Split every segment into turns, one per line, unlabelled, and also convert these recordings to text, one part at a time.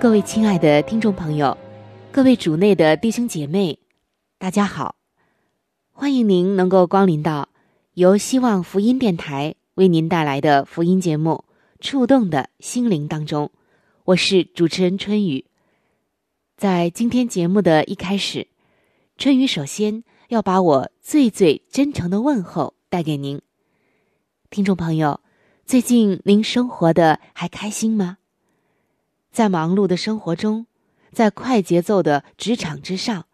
各位亲爱的听众朋友，各位主内的弟兄姐妹，大家好。欢迎您能够光临到由希望福音电台为您带来的福音节目《触动的心灵》当中，我是主持人春雨。在今天节目的一开始，春雨首先要把我最最真诚的问候带给您，听众朋友，最近您生活的还开心吗？在忙碌的生活中，在快节奏的职场之上。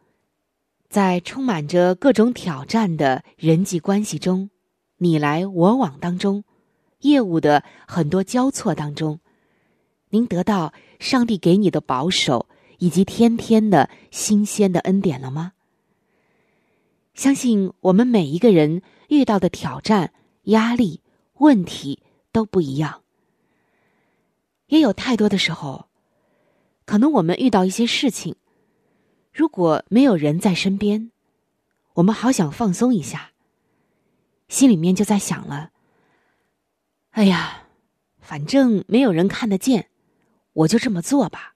在充满着各种挑战的人际关系中，你来我往当中，业务的很多交错当中，您得到上帝给你的保守以及天天的新鲜的恩典了吗？相信我们每一个人遇到的挑战、压力、问题都不一样，也有太多的时候，可能我们遇到一些事情。如果没有人在身边，我们好想放松一下，心里面就在想了：哎呀，反正没有人看得见，我就这么做吧。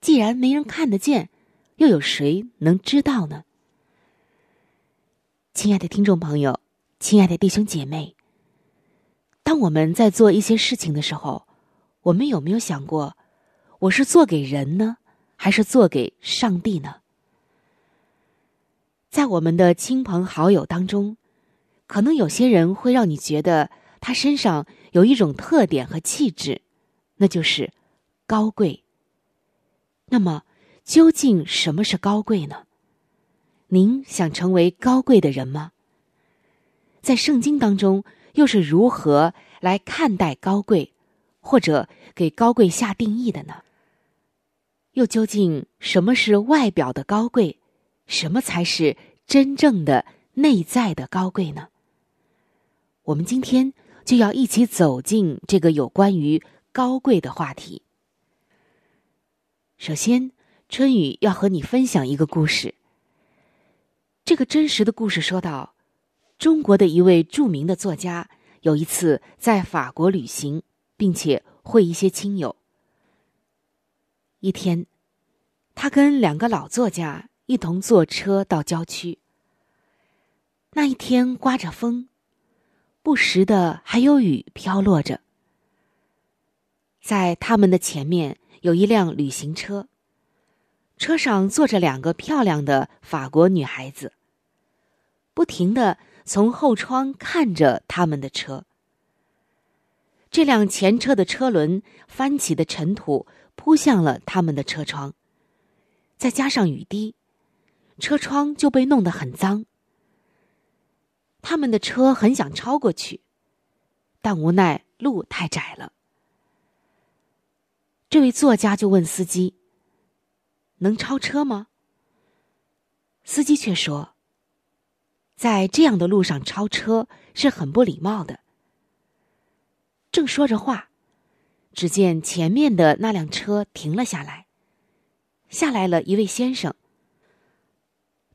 既然没人看得见，又有谁能知道呢？亲爱的听众朋友，亲爱的弟兄姐妹，当我们在做一些事情的时候，我们有没有想过，我是做给人呢？还是做给上帝呢？在我们的亲朋好友当中，可能有些人会让你觉得他身上有一种特点和气质，那就是高贵。那么，究竟什么是高贵呢？您想成为高贵的人吗？在圣经当中，又是如何来看待高贵，或者给高贵下定义的呢？又究竟什么是外表的高贵？什么才是真正的内在的高贵呢？我们今天就要一起走进这个有关于高贵的话题。首先，春雨要和你分享一个故事。这个真实的故事说到，中国的一位著名的作家有一次在法国旅行，并且会一些亲友。一天，他跟两个老作家一同坐车到郊区。那一天刮着风，不时的还有雨飘落着。在他们的前面有一辆旅行车，车上坐着两个漂亮的法国女孩子，不停的从后窗看着他们的车。这辆前车的车轮翻起的尘土。扑向了他们的车窗，再加上雨滴，车窗就被弄得很脏。他们的车很想超过去，但无奈路太窄了。这位作家就问司机：“能超车吗？”司机却说：“在这样的路上超车是很不礼貌的。”正说着话。只见前面的那辆车停了下来，下来了一位先生，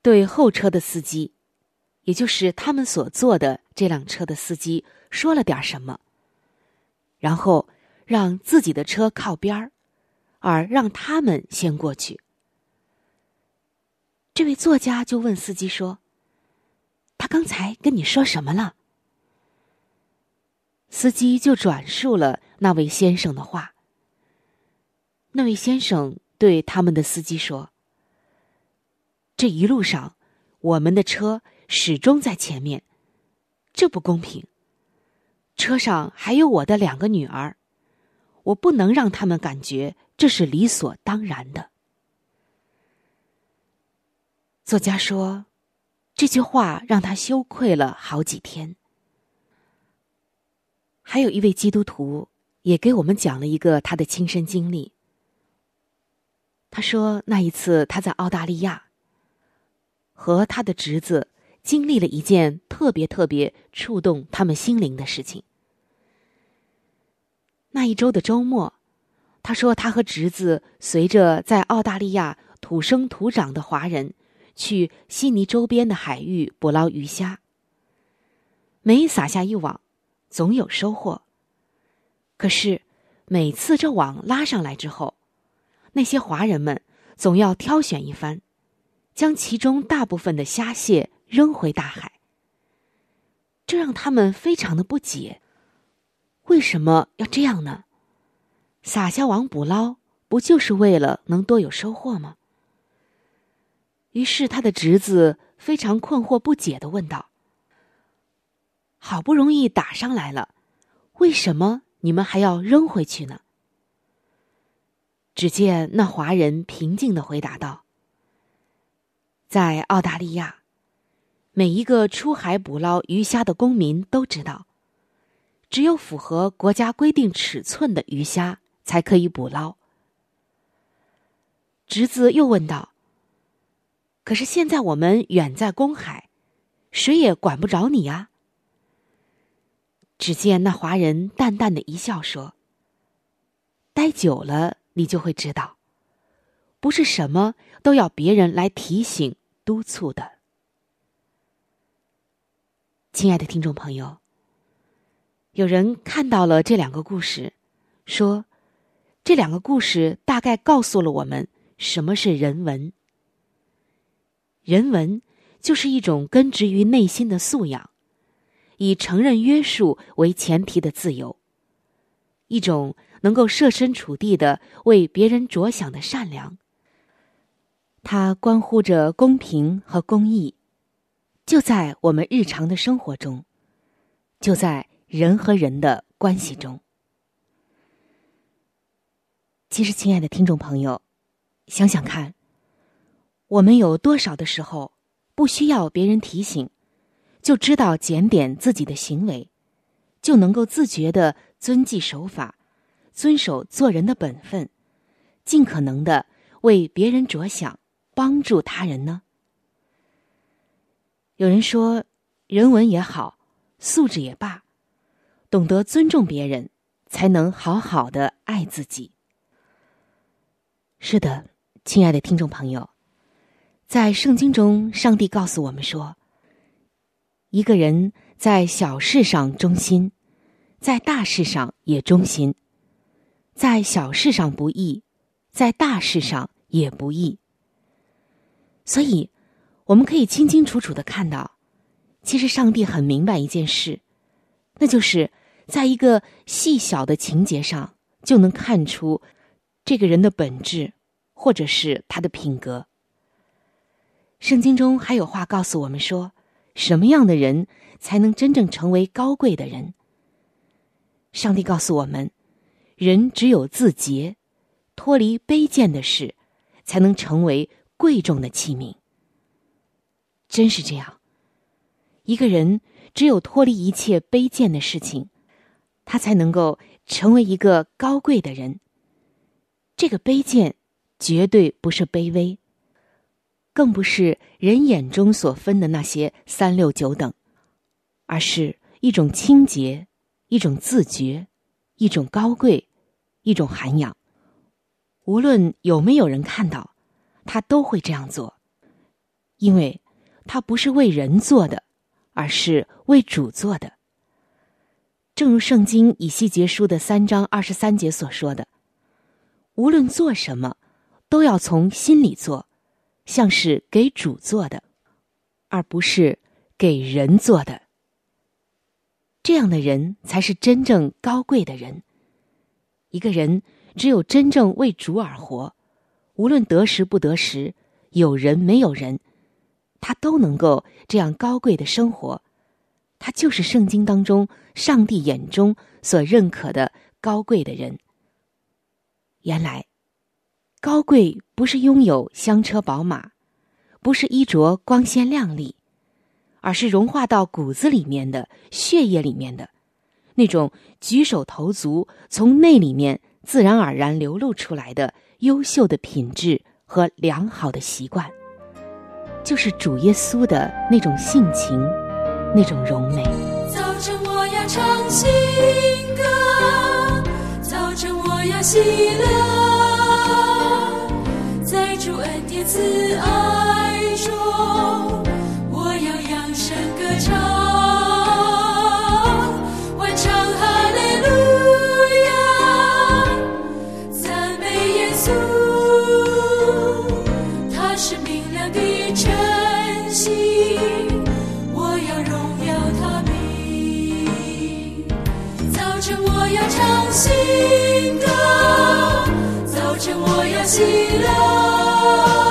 对后车的司机，也就是他们所坐的这辆车的司机说了点什么，然后让自己的车靠边儿，而让他们先过去。这位作家就问司机说：“他刚才跟你说什么了？”司机就转述了那位先生的话，那位先生对他们的司机说：“这一路上，我们的车始终在前面，这不公平。车上还有我的两个女儿，我不能让他们感觉这是理所当然的。”作家说，这句话让他羞愧了好几天。还有一位基督徒也给我们讲了一个他的亲身经历。他说，那一次他在澳大利亚，和他的侄子经历了一件特别特别触动他们心灵的事情。那一周的周末，他说他和侄子随着在澳大利亚土生土长的华人。去悉尼周边的海域捕捞鱼虾。每撒下一网，总有收获。可是，每次这网拉上来之后，那些华人们总要挑选一番，将其中大部分的虾蟹扔回大海。这让他们非常的不解：为什么要这样呢？撒下网捕捞，不就是为了能多有收获吗？于是，他的侄子非常困惑不解的问道：“好不容易打上来了，为什么你们还要扔回去呢？”只见那华人平静的回答道：“在澳大利亚，每一个出海捕捞鱼虾的公民都知道，只有符合国家规定尺寸的鱼虾才可以捕捞。”侄子又问道。可是现在我们远在公海，谁也管不着你呀。只见那华人淡淡的一笑，说：“待久了，你就会知道，不是什么都要别人来提醒、督促的。”亲爱的听众朋友，有人看到了这两个故事，说这两个故事大概告诉了我们什么是人文。人文就是一种根植于内心的素养，以承认约束为前提的自由，一种能够设身处地的为别人着想的善良。它关乎着公平和公义，就在我们日常的生活中，就在人和人的关系中。其实，亲爱的听众朋友，想想看。我们有多少的时候，不需要别人提醒，就知道检点自己的行为，就能够自觉的遵纪守法，遵守做人的本分，尽可能的为别人着想，帮助他人呢？有人说，人文也好，素质也罢，懂得尊重别人，才能好好的爱自己。是的，亲爱的听众朋友。在圣经中，上帝告诉我们说：“一个人在小事上忠心，在大事上也忠心；在小事上不义，在大事上也不义。”所以，我们可以清清楚楚的看到，其实上帝很明白一件事，那就是在一个细小的情节上，就能看出这个人的本质，或者是他的品格。圣经中还有话告诉我们说，什么样的人才能真正成为高贵的人？上帝告诉我们，人只有自洁，脱离卑贱的事，才能成为贵重的器皿。真是这样，一个人只有脱离一切卑贱的事情，他才能够成为一个高贵的人。这个卑贱，绝对不是卑微。更不是人眼中所分的那些三六九等，而是一种清洁，一种自觉，一种高贵，一种涵养。无论有没有人看到，他都会这样做，因为他不是为人做的，而是为主做的。正如圣经以西结书的三章二十三节所说的：“无论做什么，都要从心里做。”像是给主做的，而不是给人做的。这样的人才是真正高贵的人。一个人只有真正为主而活，无论得时不得时，有人没有人，他都能够这样高贵的生活。他就是圣经当中上帝眼中所认可的高贵的人。原来，高贵不是拥有香车宝马，不是衣着光鲜亮丽，而是融化到骨子里面的血液里面的那种举手投足从内里面自然而然流露出来的优秀的品质和良好的习惯，就是主耶稣的那种性情。那种柔美。
早晨我要唱新歌，早晨我要喜乐，主恩典慈爱中，我要扬声歌唱，万唱哈利路亚，赞美耶稣，他是明亮的晨星，我要荣耀他名，早晨我要唱新歌，早晨我要喜乐。乐，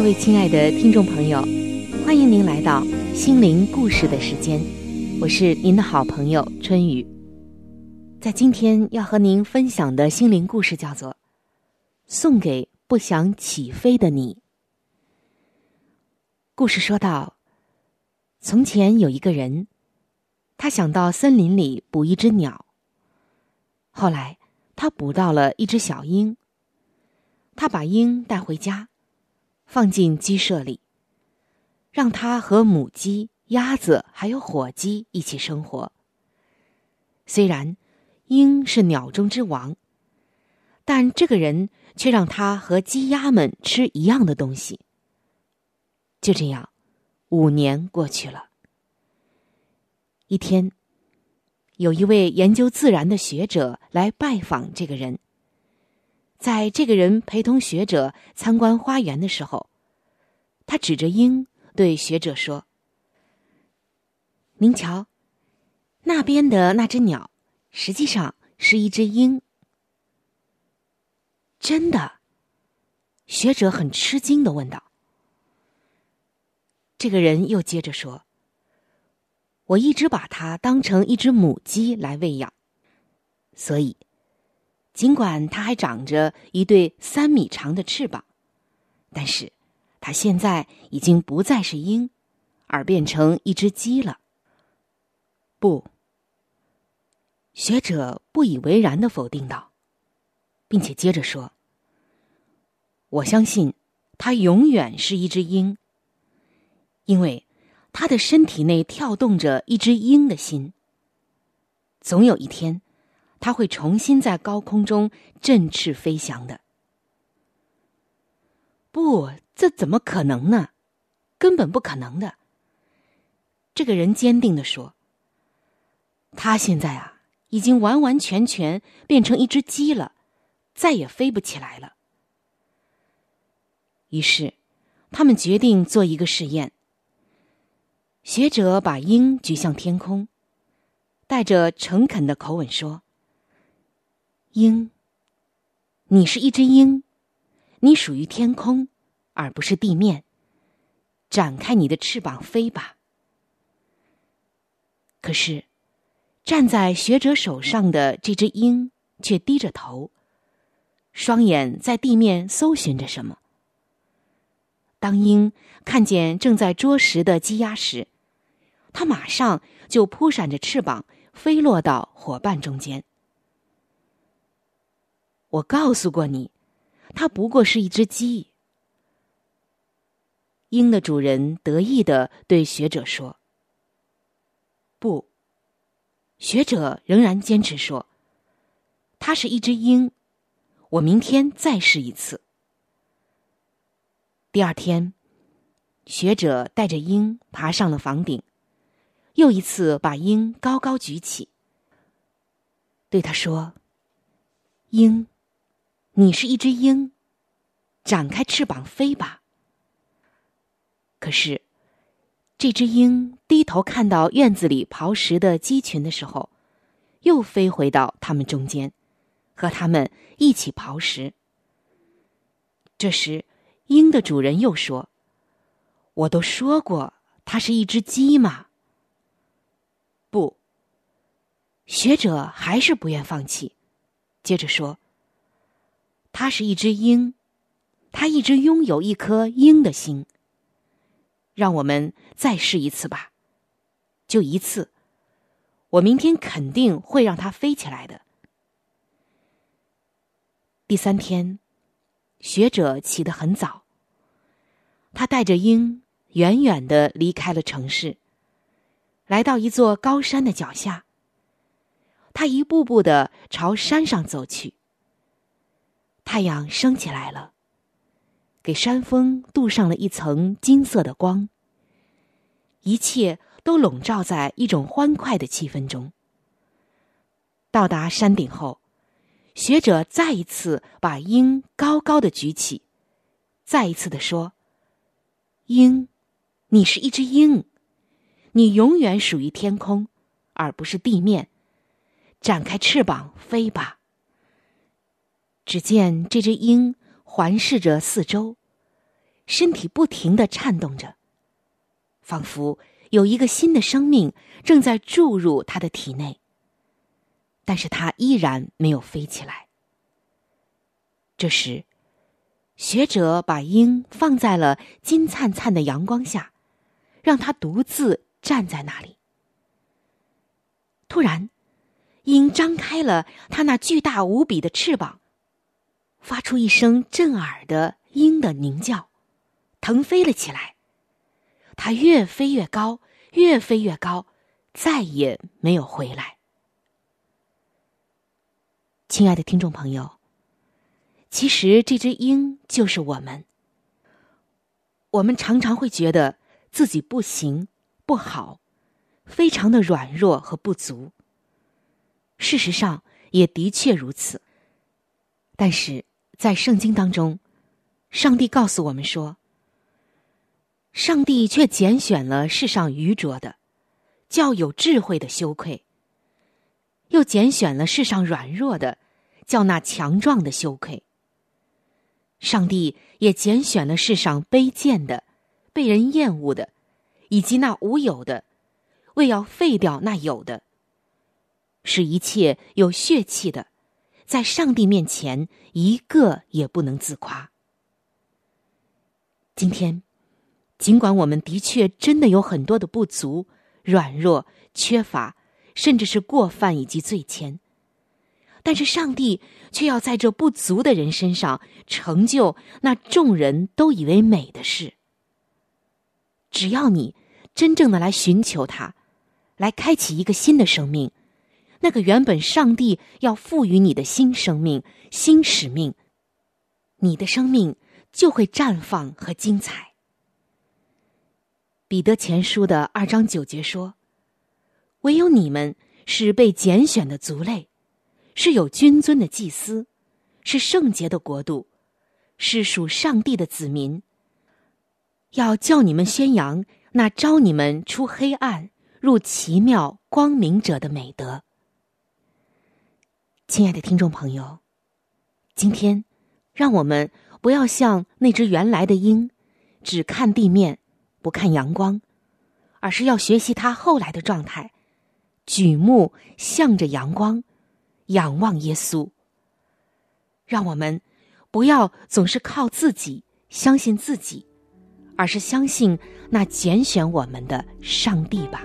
各位亲爱的听众朋友，欢迎您来到心灵故事的时间，我是您的好朋友春雨。在今天要和您分享的心灵故事叫做《送给不想起飞的你》。故事说到，从前有一个人，他想到森林里捕一只鸟。后来他捕到了一只小鹰，他把鹰带回家。放进鸡舍里，让它和母鸡、鸭子还有火鸡一起生活。虽然鹰是鸟中之王，但这个人却让它和鸡鸭们吃一样的东西。就这样，五年过去了。一天，有一位研究自然的学者来拜访这个人。在这个人陪同学者参观花园的时候，他指着鹰对学者说：“您瞧，那边的那只鸟，实际上是一只鹰。”真的？学者很吃惊的问道。这个人又接着说：“我一直把它当成一只母鸡来喂养，所以。”尽管它还长着一对三米长的翅膀，但是它现在已经不再是鹰，而变成一只鸡了。不，学者不以为然的否定道，并且接着说：“我相信它永远是一只鹰，因为它的身体内跳动着一只鹰的心。总有一天。”他会重新在高空中振翅飞翔的。不，这怎么可能呢？根本不可能的。这个人坚定的说：“他现在啊，已经完完全全变成一只鸡了，再也飞不起来了。于是，他们决定做一个试验。学者把鹰举向天空，带着诚恳的口吻说：“鹰，你是一只鹰，你属于天空，而不是地面。展开你的翅膀飞吧。”可是，站在学者手上的这只鹰却低着头，双眼在地面搜寻着什么。当鹰看见正在啄食的鸡鸭时，它马上就扑闪着翅膀飞落到伙伴中间。我告诉过你，它不过是一只鸡。鹰的主人得意的对学者说：“不。”学者仍然坚持说：“它是一只鹰。”我明天再试一次。第二天，学者带着鹰爬上了房顶，又一次把鹰高高举起，对他说：“鹰，你是一只鹰，展开翅膀飞吧。”可是，这只鹰低头看到院子里刨食的鸡群的时候，又飞回到他们中间，和他们一起刨食。这时，鹰的主人又说：“我都说过，它是一只鸡嘛。”不，学者还是不愿放弃，接着说：“它是一只鹰，它一直拥有一颗鹰的心。让我们再试一次吧，就一次，我明天肯定会让它飞起来的。”第三天。学者起得很早。他带着鹰远远的离开了城市，来到一座高山的脚下。他一步步的朝山上走去。太阳升起来了，给山峰镀上了一层金色的光。一切都笼罩在一种欢快的气氛中。到达山顶后。学者再一次把鹰高高的举起，再一次的说：“鹰，你是一只鹰，你永远属于天空，而不是地面。展开翅膀飞吧。”只见这只鹰环视着四周，身体不停的颤动着，仿佛有一个新的生命正在注入它的体内。但是它依然没有飞起来。这时，学者把鹰放在了金灿灿的阳光下，让它独自站在那里。突然，鹰张开了它那巨大无比的翅膀，发出一声震耳的鹰的鸣叫，腾飞了起来。它越飞越高，越飞越高，再也没有回来。亲爱的听众朋友，其实这只鹰就是我们。我们常常会觉得自己不行、不好，非常的软弱和不足。事实上，也的确如此。但是在圣经当中，上帝告诉我们说，上帝却拣选了世上愚拙的，叫有智慧的羞愧。又拣选了世上软弱的，叫那强壮的羞愧。上帝也拣选了世上卑贱的、被人厌恶的，以及那无有的，为要废掉那有的，使一切有血气的，在上帝面前一个也不能自夸。今天，尽管我们的确真的有很多的不足、软弱、缺乏。甚至是过犯以及罪愆，但是上帝却要在这不足的人身上成就那众人都以为美的事。只要你真正的来寻求他，来开启一个新的生命，那个原本上帝要赋予你的新生命、新使命，你的生命就会绽放和精彩。彼得前书的二章九节说。唯有你们是被拣选的族类，是有君尊的祭司，是圣洁的国度，是属上帝的子民。要叫你们宣扬那招你们出黑暗入奇妙光明者的美德。亲爱的听众朋友，今天，让我们不要像那只原来的鹰，只看地面，不看阳光，而是要学习它后来的状态，举目向着阳光，仰望耶稣。让我们不要总是靠自己，相信自己。而是相信那拣选我们的上帝吧。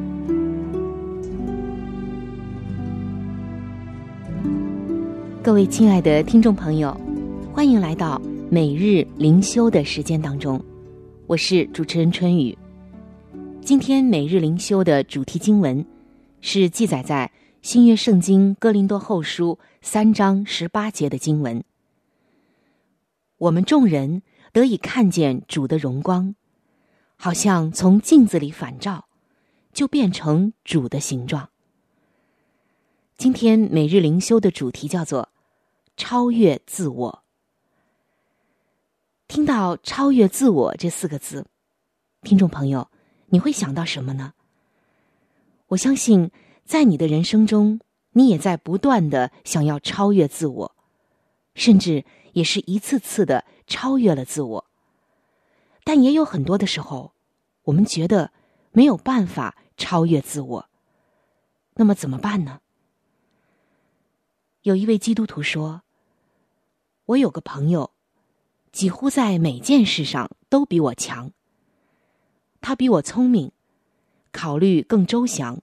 各位亲爱的听众朋友，欢迎来到每日灵修的时间当中，我是主持人春雨。今天每日灵修的主题经文是记载在新约圣经哥林多后书三章十八节的经文。我们众人。得以看见主的荣光，好像从镜子里反照，就变成主的形状。今天每日灵修的主题叫做“超越自我”。听到“超越自我”这四个字，听众朋友，你会想到什么呢？我相信，在你的人生中，你也在不断的想要超越自我，甚至也是一次次的。超越了自我，但也有很多的时候，我们觉得没有办法超越自我。那么怎么办呢？有一位基督徒说：“我有个朋友，几乎在每件事上都比我强。他比我聪明，考虑更周详，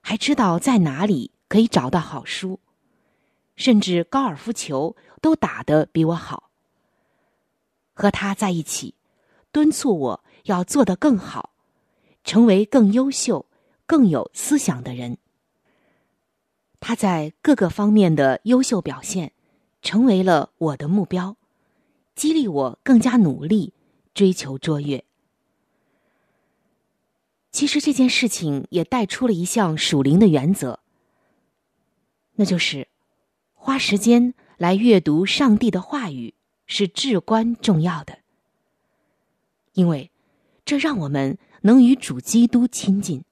还知道在哪里可以找到好书，甚至高尔夫球都打得比我好。”和他在一起，敦促我要做得更好，成为更优秀、更有思想的人。他在各个方面的优秀表现，成为了我的目标，激励我更加努力，追求卓越。其实这件事情也带出了一项属灵的原则，那就是花时间来阅读上帝的话语。是至关重要的，因为这让我们能与主基督亲近，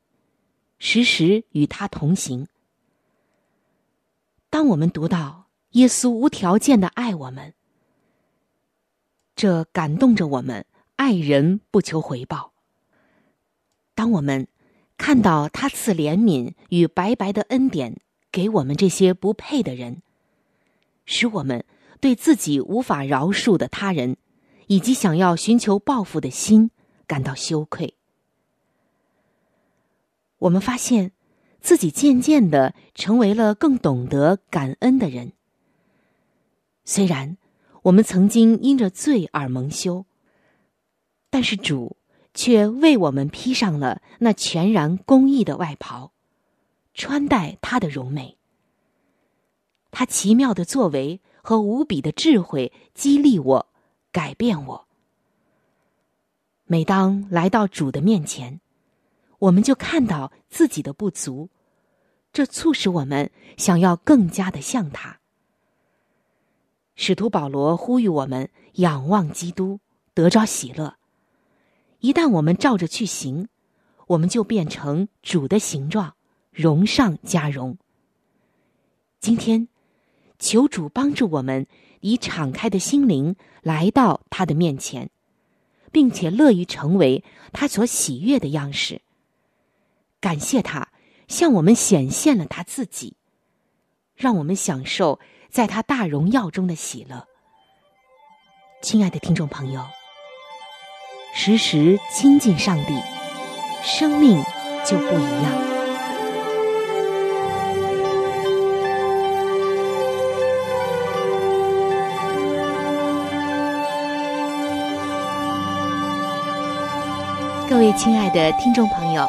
时时与他同行。当我们读到耶稣无条件的爱我们，这感动着我们，爱人不求回报。当我们看到他赐怜悯与白白的恩典给我们这些不配的人，使我们。对自己无法饶恕的他人，以及想要寻求报复的心感到羞愧。我们发现自己渐渐的成为了更懂得感恩的人。虽然我们曾经因着罪而蒙羞，但是主却为我们披上了那全然公义的外袍，穿戴他的荣美。他奇妙的作为。和无比的智慧激励我，改变我。每当来到主的面前，我们就看到自己的不足，这促使我们想要更加的像他。使徒保罗呼吁我们仰望基督，得着喜乐。一旦我们照着去行，我们就变成主的形状，荣上加荣。今天，求主帮助我们以敞开的心灵来到他的面前，并且乐于成为他所喜悦的样式。感谢他向我们显现了他自己，让我们享受在他大荣耀中的喜乐。亲爱的听众朋友，时时亲近上帝，生命就不一样。各位亲爱的听众朋友，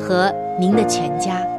和您的全家。